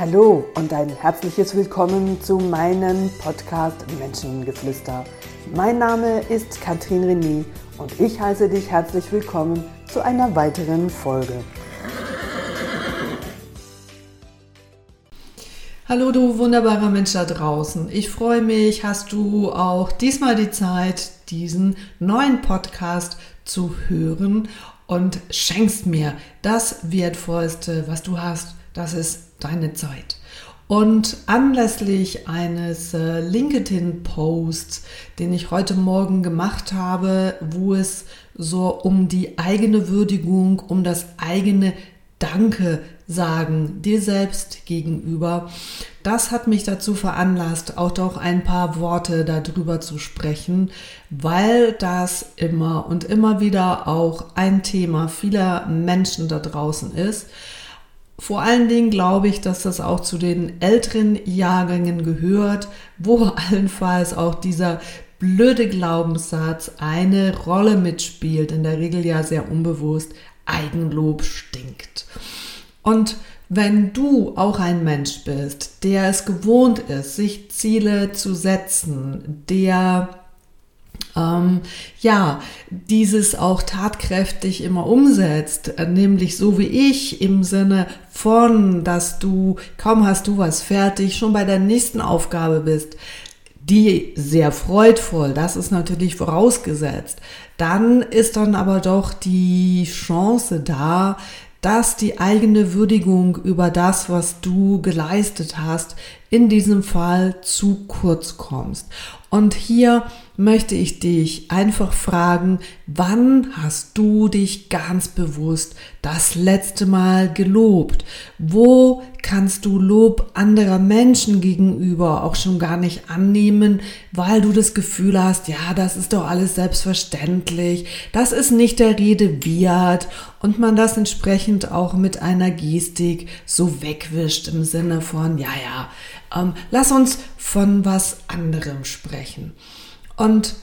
Hallo und ein herzliches Willkommen zu meinem Podcast Menschengeflüster. Mein Name ist Katrin René und ich heiße dich herzlich willkommen zu einer weiteren Folge. Hallo du wunderbarer Mensch da draußen. Ich freue mich, hast du auch diesmal die Zeit, diesen neuen Podcast zu hören und schenkst mir das Wertvollste, was du hast. Das ist deine Zeit. Und anlässlich eines äh, LinkedIn-Posts, den ich heute Morgen gemacht habe, wo es so um die eigene Würdigung, um das eigene Danke sagen dir selbst gegenüber, das hat mich dazu veranlasst, auch doch ein paar Worte darüber zu sprechen, weil das immer und immer wieder auch ein Thema vieler Menschen da draußen ist vor allen Dingen glaube ich, dass das auch zu den älteren Jahrgängen gehört, wo allenfalls auch dieser blöde Glaubenssatz eine Rolle mitspielt, in der Regel ja sehr unbewusst, Eigenlob stinkt. Und wenn du auch ein Mensch bist, der es gewohnt ist, sich Ziele zu setzen, der ähm, ja, dieses auch tatkräftig immer umsetzt, äh, nämlich so wie ich im Sinne von, dass du kaum hast du was fertig, schon bei der nächsten Aufgabe bist, die sehr freudvoll, das ist natürlich vorausgesetzt. Dann ist dann aber doch die Chance da, dass die eigene Würdigung über das, was du geleistet hast, in diesem Fall zu kurz kommst. Und hier möchte ich dich einfach fragen, wann hast du dich ganz bewusst das letzte Mal gelobt? Wo kannst du Lob anderer Menschen gegenüber auch schon gar nicht annehmen, weil du das Gefühl hast, ja, das ist doch alles selbstverständlich, das ist nicht der Rede wert und man das entsprechend auch mit einer Gestik so wegwischt im Sinne von, ja, ja, ähm, lass uns von was anderem sprechen. Und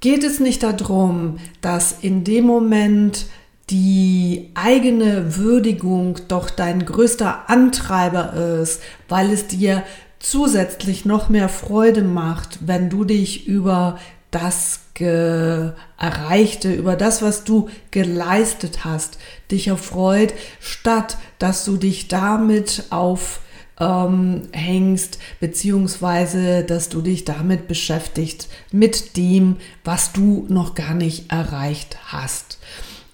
geht es nicht darum, dass in dem Moment die eigene Würdigung doch dein größter Antreiber ist, weil es dir zusätzlich noch mehr Freude macht, wenn du dich über das Erreichte, über das, was du geleistet hast, dich erfreut, statt dass du dich damit auf ähm, hängst, beziehungsweise dass du dich damit beschäftigst, mit dem, was du noch gar nicht erreicht hast.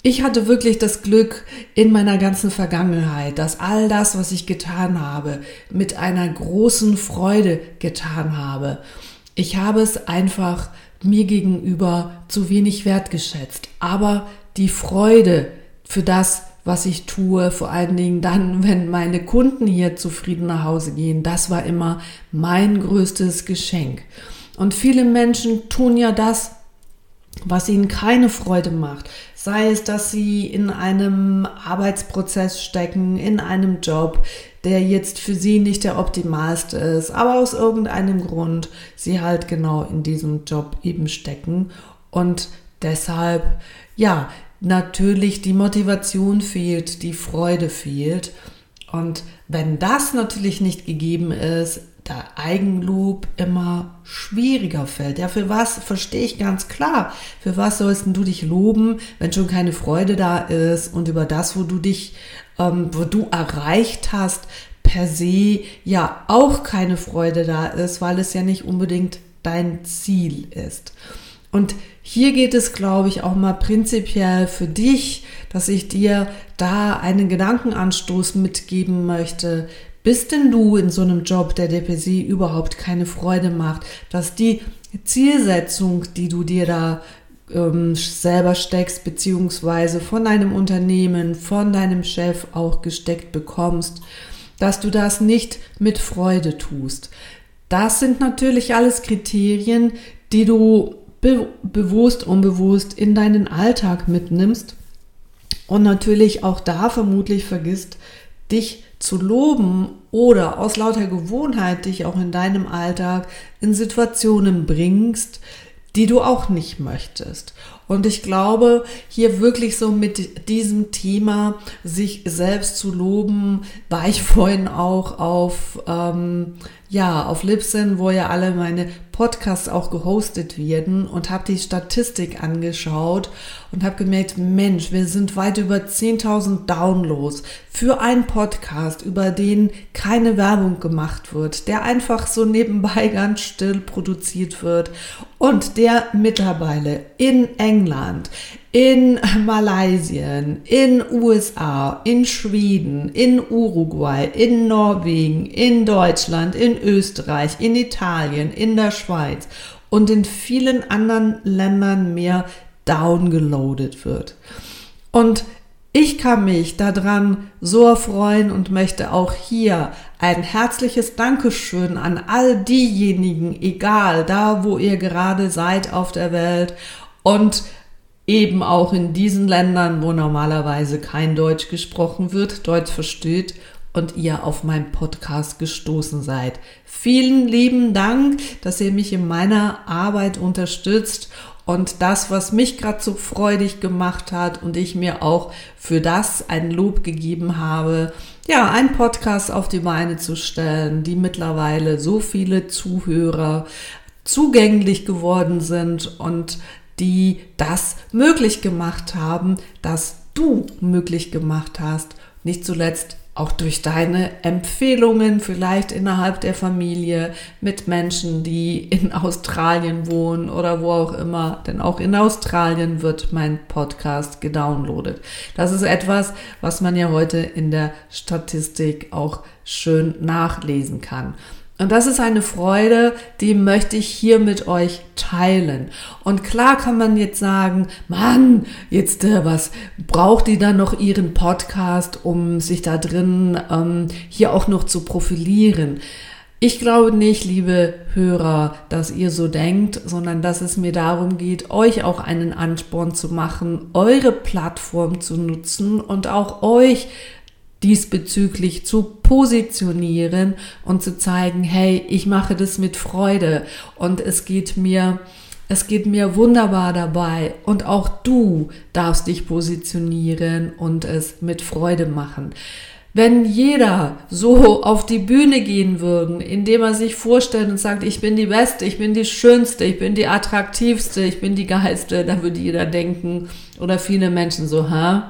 Ich hatte wirklich das Glück in meiner ganzen Vergangenheit, dass all das, was ich getan habe, mit einer großen Freude getan habe. Ich habe es einfach mir gegenüber zu wenig wertgeschätzt. Aber die Freude für das, was ich tue, vor allen Dingen dann, wenn meine Kunden hier zufrieden nach Hause gehen. Das war immer mein größtes Geschenk. Und viele Menschen tun ja das, was ihnen keine Freude macht. Sei es, dass sie in einem Arbeitsprozess stecken, in einem Job, der jetzt für sie nicht der optimalste ist, aber aus irgendeinem Grund sie halt genau in diesem Job eben stecken und deshalb, ja, natürlich die Motivation fehlt, die Freude fehlt. Und wenn das natürlich nicht gegeben ist, der Eigenlob immer schwieriger fällt. Ja, für was verstehe ich ganz klar. Für was sollst du dich loben, wenn schon keine Freude da ist und über das, wo du dich, ähm, wo du erreicht hast, per se ja auch keine Freude da ist, weil es ja nicht unbedingt dein Ziel ist. Und hier geht es, glaube ich, auch mal prinzipiell für dich, dass ich dir da einen Gedankenanstoß mitgeben möchte. Bist denn du in so einem Job, der dir per se überhaupt keine Freude macht, dass die Zielsetzung, die du dir da ähm, selber steckst, beziehungsweise von deinem Unternehmen, von deinem Chef auch gesteckt bekommst, dass du das nicht mit Freude tust. Das sind natürlich alles Kriterien, die du be bewusst, unbewusst in deinen Alltag mitnimmst und natürlich auch da vermutlich vergisst, dich zu loben oder aus lauter Gewohnheit dich auch in deinem Alltag in Situationen bringst, die du auch nicht möchtest. Und ich glaube, hier wirklich so mit diesem Thema, sich selbst zu loben, war ich vorhin auch auf, ähm, ja, auf Libsyn, wo ja alle meine Podcasts auch gehostet werden und habe die Statistik angeschaut und habe gemerkt, Mensch, wir sind weit über 10.000 Downloads für einen Podcast, über den keine Werbung gemacht wird, der einfach so nebenbei ganz still produziert wird und der mittlerweile in England, in Malaysia, in USA, in Schweden, in Uruguay, in Norwegen, in Deutschland, in Österreich, in Italien, in der Schweiz und in vielen anderen Ländern mehr downgeloadet wird. Und ich kann mich daran so erfreuen und möchte auch hier ein herzliches Dankeschön an all diejenigen, egal da, wo ihr gerade seid auf der Welt und eben auch in diesen Ländern, wo normalerweise kein Deutsch gesprochen wird, Deutsch versteht und ihr auf meinen Podcast gestoßen seid. Vielen lieben Dank, dass ihr mich in meiner Arbeit unterstützt und das, was mich gerade so freudig gemacht hat und ich mir auch für das ein Lob gegeben habe, ja, einen Podcast auf die Beine zu stellen, die mittlerweile so viele Zuhörer zugänglich geworden sind und die das möglich gemacht haben, dass du möglich gemacht hast. Nicht zuletzt auch durch deine Empfehlungen vielleicht innerhalb der Familie mit Menschen, die in Australien wohnen oder wo auch immer, denn auch in Australien wird mein Podcast gedownloadet. Das ist etwas, was man ja heute in der Statistik auch schön nachlesen kann. Und das ist eine Freude, die möchte ich hier mit euch teilen. Und klar kann man jetzt sagen, Mann, jetzt äh, was braucht die dann noch ihren Podcast, um sich da drin ähm, hier auch noch zu profilieren? Ich glaube nicht, liebe Hörer, dass ihr so denkt, sondern dass es mir darum geht, euch auch einen Ansporn zu machen, eure Plattform zu nutzen und auch euch diesbezüglich zu positionieren und zu zeigen, hey, ich mache das mit Freude und es geht mir es geht mir wunderbar dabei und auch du darfst dich positionieren und es mit Freude machen. Wenn jeder so auf die Bühne gehen würde, indem er sich vorstellt und sagt, ich bin die Beste, ich bin die Schönste, ich bin die Attraktivste, ich bin die Geilste, dann würde jeder denken oder viele Menschen so, hä?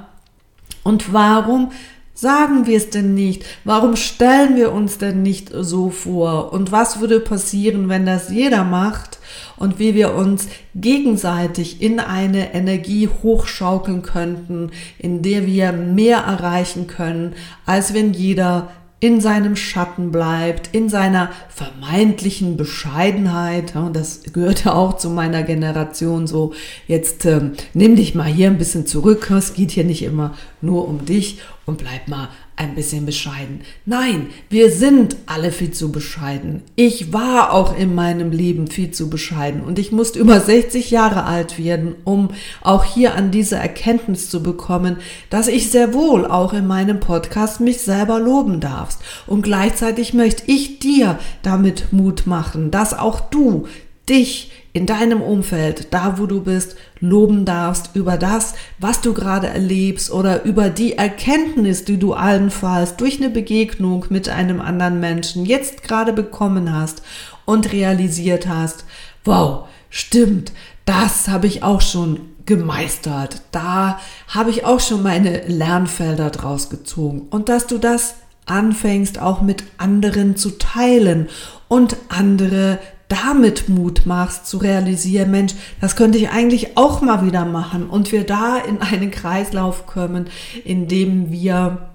Und warum Sagen wir es denn nicht? Warum stellen wir uns denn nicht so vor? Und was würde passieren, wenn das jeder macht und wie wir uns gegenseitig in eine Energie hochschaukeln könnten, in der wir mehr erreichen können, als wenn jeder in seinem Schatten bleibt, in seiner vermeintlichen Bescheidenheit. Und das gehörte auch zu meiner Generation so. Jetzt ähm, nimm dich mal hier ein bisschen zurück. Es geht hier nicht immer nur um dich und bleib mal ein bisschen bescheiden. Nein, wir sind alle viel zu bescheiden. Ich war auch in meinem Leben viel zu bescheiden und ich musste über 60 Jahre alt werden, um auch hier an diese Erkenntnis zu bekommen, dass ich sehr wohl auch in meinem Podcast mich selber loben darfst. Und gleichzeitig möchte ich dir damit Mut machen, dass auch du dich in deinem Umfeld, da wo du bist, loben darfst über das, was du gerade erlebst oder über die Erkenntnis, die du allenfalls durch eine Begegnung mit einem anderen Menschen jetzt gerade bekommen hast und realisiert hast, wow, stimmt, das habe ich auch schon gemeistert. Da habe ich auch schon meine Lernfelder draus gezogen. Und dass du das anfängst auch mit anderen zu teilen und andere damit Mut machst, zu realisieren, Mensch, das könnte ich eigentlich auch mal wieder machen und wir da in einen Kreislauf kommen, in dem wir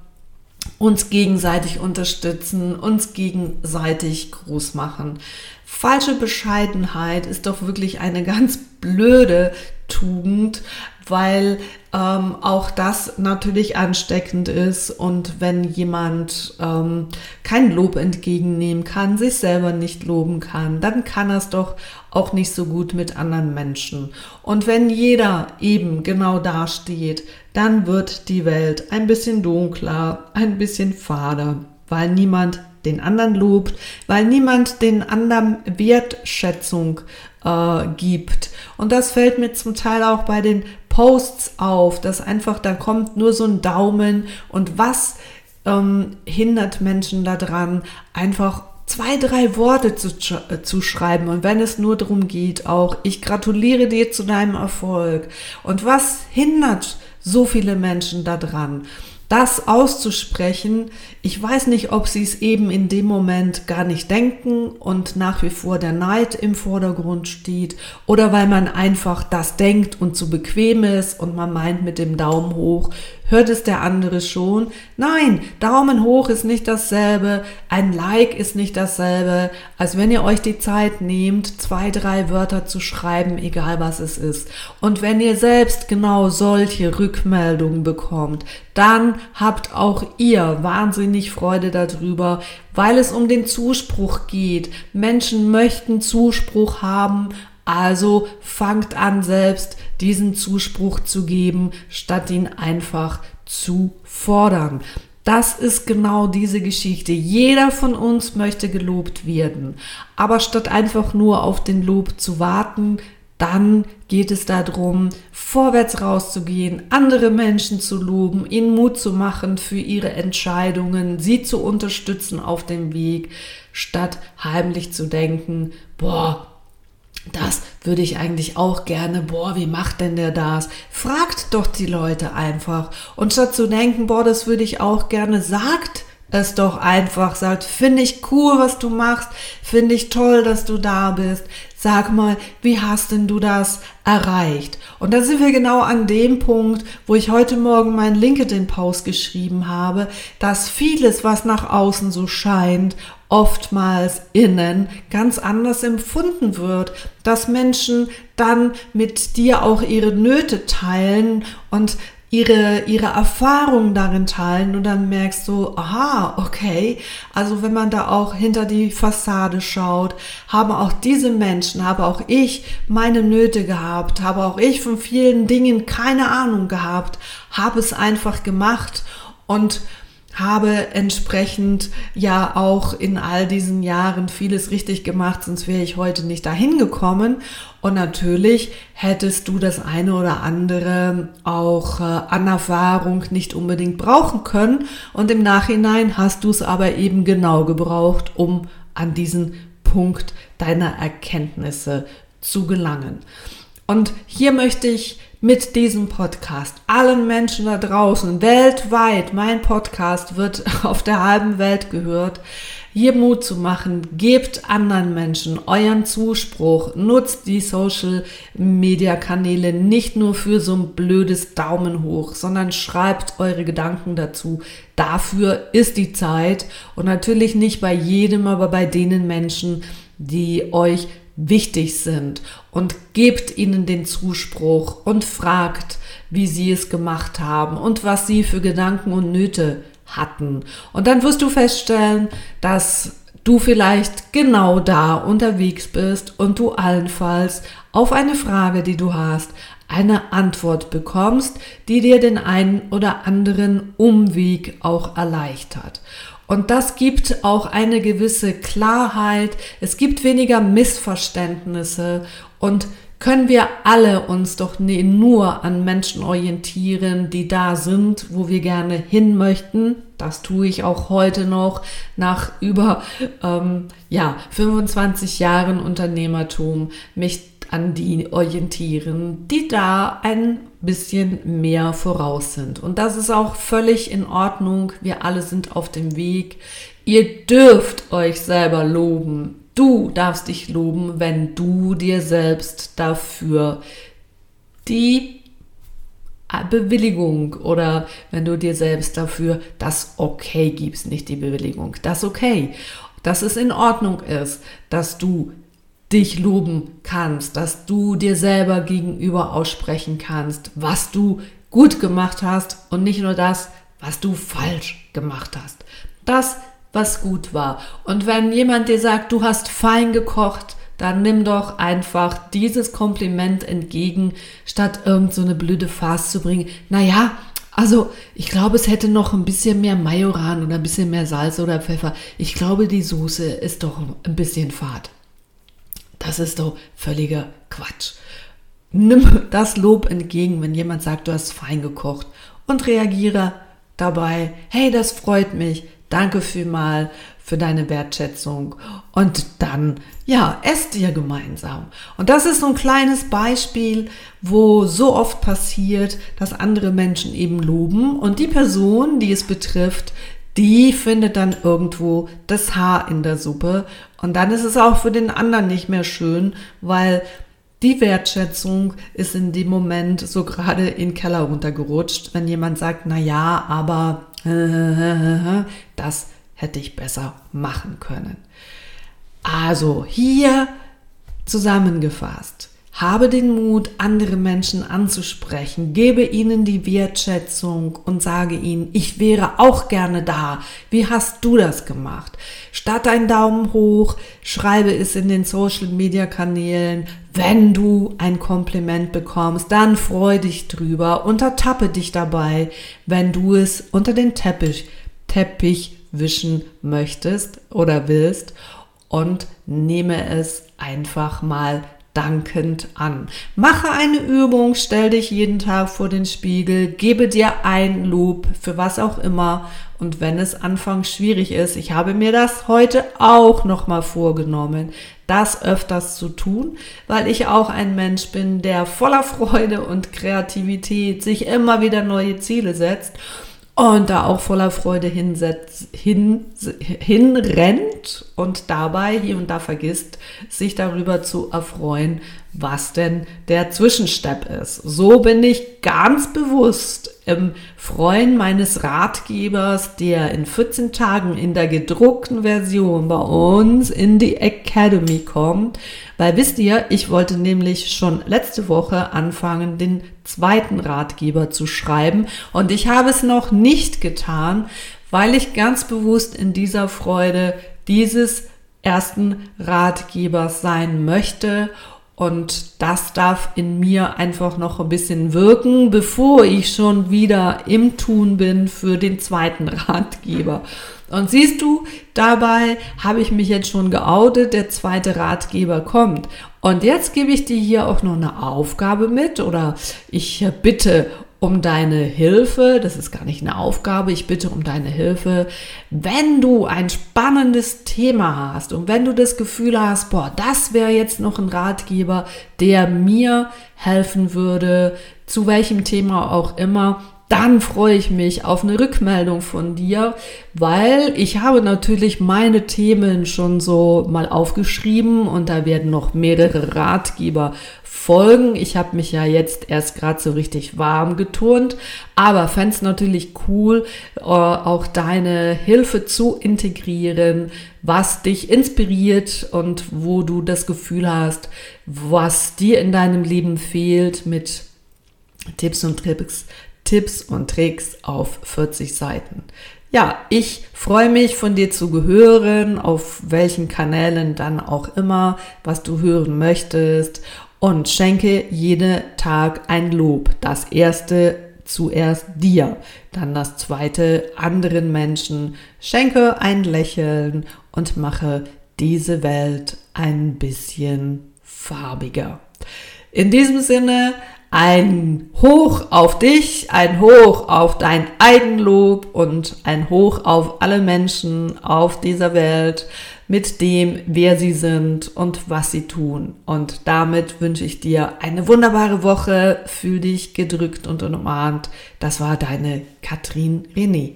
uns gegenseitig unterstützen, uns gegenseitig groß machen. Falsche Bescheidenheit ist doch wirklich eine ganz blöde Tugend, weil ähm, auch das natürlich ansteckend ist und wenn jemand ähm, kein Lob entgegennehmen kann, sich selber nicht loben kann, dann kann er es doch auch nicht so gut mit anderen Menschen. Und wenn jeder eben genau da steht, dann wird die Welt ein bisschen dunkler, ein bisschen fader, weil niemand den anderen lobt, weil niemand den anderen Wertschätzung äh, gibt. Und das fällt mir zum Teil auch bei den Posts auf, dass einfach da kommt nur so ein Daumen und was ähm, hindert Menschen daran, einfach zwei, drei Worte zu, äh, zu schreiben und wenn es nur darum geht, auch ich gratuliere dir zu deinem Erfolg. Und was hindert so viele Menschen daran? Das auszusprechen. Ich weiß nicht, ob sie es eben in dem Moment gar nicht denken und nach wie vor der Neid im Vordergrund steht oder weil man einfach das denkt und zu bequem ist und man meint mit dem Daumen hoch, hört es der andere schon. Nein, Daumen hoch ist nicht dasselbe, ein Like ist nicht dasselbe, als wenn ihr euch die Zeit nehmt, zwei, drei Wörter zu schreiben, egal was es ist. Und wenn ihr selbst genau solche Rückmeldungen bekommt, dann habt auch ihr wahnsinnig Freude darüber, weil es um den Zuspruch geht. Menschen möchten Zuspruch haben, also fangt an selbst diesen Zuspruch zu geben, statt ihn einfach zu fordern. Das ist genau diese Geschichte. Jeder von uns möchte gelobt werden. Aber statt einfach nur auf den Lob zu warten, dann geht es darum, vorwärts rauszugehen, andere Menschen zu loben, ihnen Mut zu machen für ihre Entscheidungen, sie zu unterstützen auf dem Weg, statt heimlich zu denken, boah, das würde ich eigentlich auch gerne. Boah, wie macht denn der das? Fragt doch die Leute einfach. Und statt zu denken, boah, das würde ich auch gerne, sagt es doch einfach. Sagt, finde ich cool, was du machst. Finde ich toll, dass du da bist. Sag mal, wie hast denn du das erreicht? Und da sind wir genau an dem Punkt, wo ich heute Morgen meinen LinkedIn-Post geschrieben habe, dass vieles, was nach außen so scheint oftmals innen ganz anders empfunden wird, dass Menschen dann mit dir auch ihre Nöte teilen und ihre, ihre Erfahrungen darin teilen und dann merkst du, aha, okay, also wenn man da auch hinter die Fassade schaut, haben auch diese Menschen, habe auch ich meine Nöte gehabt, habe auch ich von vielen Dingen keine Ahnung gehabt, habe es einfach gemacht und habe entsprechend ja auch in all diesen Jahren vieles richtig gemacht, sonst wäre ich heute nicht dahin gekommen. Und natürlich hättest du das eine oder andere auch äh, an Erfahrung nicht unbedingt brauchen können. Und im Nachhinein hast du es aber eben genau gebraucht, um an diesen Punkt deiner Erkenntnisse zu gelangen. Und hier möchte ich mit diesem Podcast. Allen Menschen da draußen weltweit, mein Podcast wird auf der halben Welt gehört, hier Mut zu machen, gebt anderen Menschen euren Zuspruch, nutzt die Social Media Kanäle nicht nur für so ein blödes Daumen hoch, sondern schreibt eure Gedanken dazu. Dafür ist die Zeit. Und natürlich nicht bei jedem, aber bei denen Menschen, die euch wichtig sind und gebt ihnen den Zuspruch und fragt, wie sie es gemacht haben und was sie für Gedanken und Nöte hatten. Und dann wirst du feststellen, dass du vielleicht genau da unterwegs bist und du allenfalls auf eine Frage, die du hast, eine Antwort bekommst, die dir den einen oder anderen Umweg auch erleichtert. Und das gibt auch eine gewisse Klarheit. Es gibt weniger Missverständnisse und können wir alle uns doch nur an Menschen orientieren, die da sind, wo wir gerne hin möchten. Das tue ich auch heute noch nach über ähm, ja 25 Jahren Unternehmertum, mich an die orientieren, die da ein bisschen mehr voraus sind. Und das ist auch völlig in Ordnung. Wir alle sind auf dem Weg. Ihr dürft euch selber loben. Du darfst dich loben, wenn du dir selbst dafür die Bewilligung oder wenn du dir selbst dafür das Okay gibst, nicht die Bewilligung, das Okay, dass es in Ordnung ist, dass du dich loben kannst, dass du dir selber gegenüber aussprechen kannst, was du gut gemacht hast und nicht nur das, was du falsch gemacht hast. Das, was gut war. Und wenn jemand dir sagt, du hast fein gekocht, dann nimm doch einfach dieses Kompliment entgegen, statt irgend so eine blöde Farce zu bringen. Naja, Also, ich glaube, es hätte noch ein bisschen mehr Majoran oder ein bisschen mehr Salz oder Pfeffer. Ich glaube, die Soße ist doch ein bisschen fad. Das ist doch völliger Quatsch. Nimm das Lob entgegen, wenn jemand sagt, du hast fein gekocht und reagiere dabei, hey, das freut mich, danke vielmal für deine Wertschätzung und dann, ja, esst ihr gemeinsam. Und das ist so ein kleines Beispiel, wo so oft passiert, dass andere Menschen eben loben und die Person, die es betrifft, die findet dann irgendwo das Haar in der Suppe und dann ist es auch für den anderen nicht mehr schön, weil die Wertschätzung ist in dem Moment so gerade in den Keller runtergerutscht, wenn jemand sagt, na ja, aber das hätte ich besser machen können. Also hier zusammengefasst. Habe den Mut, andere Menschen anzusprechen, gebe ihnen die Wertschätzung und sage ihnen, ich wäre auch gerne da. Wie hast du das gemacht? Statt ein Daumen hoch, schreibe es in den Social Media Kanälen. Wenn du ein Kompliment bekommst, dann freu dich drüber und ertappe dich dabei, wenn du es unter den Teppich, Teppich wischen möchtest oder willst und nehme es einfach mal dankend an. Mache eine Übung, stell dich jeden Tag vor den Spiegel, gebe dir ein Lob für was auch immer. Und wenn es anfangs schwierig ist, ich habe mir das heute auch nochmal vorgenommen, das öfters zu tun, weil ich auch ein Mensch bin, der voller Freude und Kreativität sich immer wieder neue Ziele setzt und da auch voller Freude hinsetzt, hin, hinrennt und dabei hier und da vergisst, sich darüber zu erfreuen, was denn der Zwischenstep ist. So bin ich ganz bewusst im Freuen meines Ratgebers, der in 14 Tagen in der gedruckten Version bei uns in die Academy kommt. Weil wisst ihr, ich wollte nämlich schon letzte Woche anfangen, den zweiten Ratgeber zu schreiben und ich habe es noch nicht getan, weil ich ganz bewusst in dieser Freude dieses ersten Ratgebers sein möchte und das darf in mir einfach noch ein bisschen wirken, bevor ich schon wieder im Tun bin für den zweiten Ratgeber. Und siehst du, dabei habe ich mich jetzt schon geoutet, der zweite Ratgeber kommt. Und jetzt gebe ich dir hier auch noch eine Aufgabe mit oder ich bitte um deine Hilfe. Das ist gar nicht eine Aufgabe. Ich bitte um deine Hilfe. Wenn du ein spannendes Thema hast und wenn du das Gefühl hast, boah, das wäre jetzt noch ein Ratgeber, der mir helfen würde, zu welchem Thema auch immer, dann freue ich mich auf eine Rückmeldung von dir, weil ich habe natürlich meine Themen schon so mal aufgeschrieben und da werden noch mehrere Ratgeber folgen. Ich habe mich ja jetzt erst gerade so richtig warm geturnt, aber fände es natürlich cool, äh, auch deine Hilfe zu integrieren, was dich inspiriert und wo du das Gefühl hast, was dir in deinem Leben fehlt mit Tipps und Tricks, Tipps und Tricks auf 40 Seiten. Ja, ich freue mich von dir zu gehören, auf welchen Kanälen dann auch immer, was du hören möchtest und schenke jeden Tag ein Lob. Das erste zuerst dir, dann das zweite anderen Menschen. Schenke ein Lächeln und mache diese Welt ein bisschen farbiger. In diesem Sinne, ein Hoch auf dich, ein Hoch auf dein Eigenlob und ein Hoch auf alle Menschen auf dieser Welt mit dem, wer sie sind und was sie tun. Und damit wünsche ich dir eine wunderbare Woche. Fühl dich gedrückt und umarmt. Das war deine Katrin René.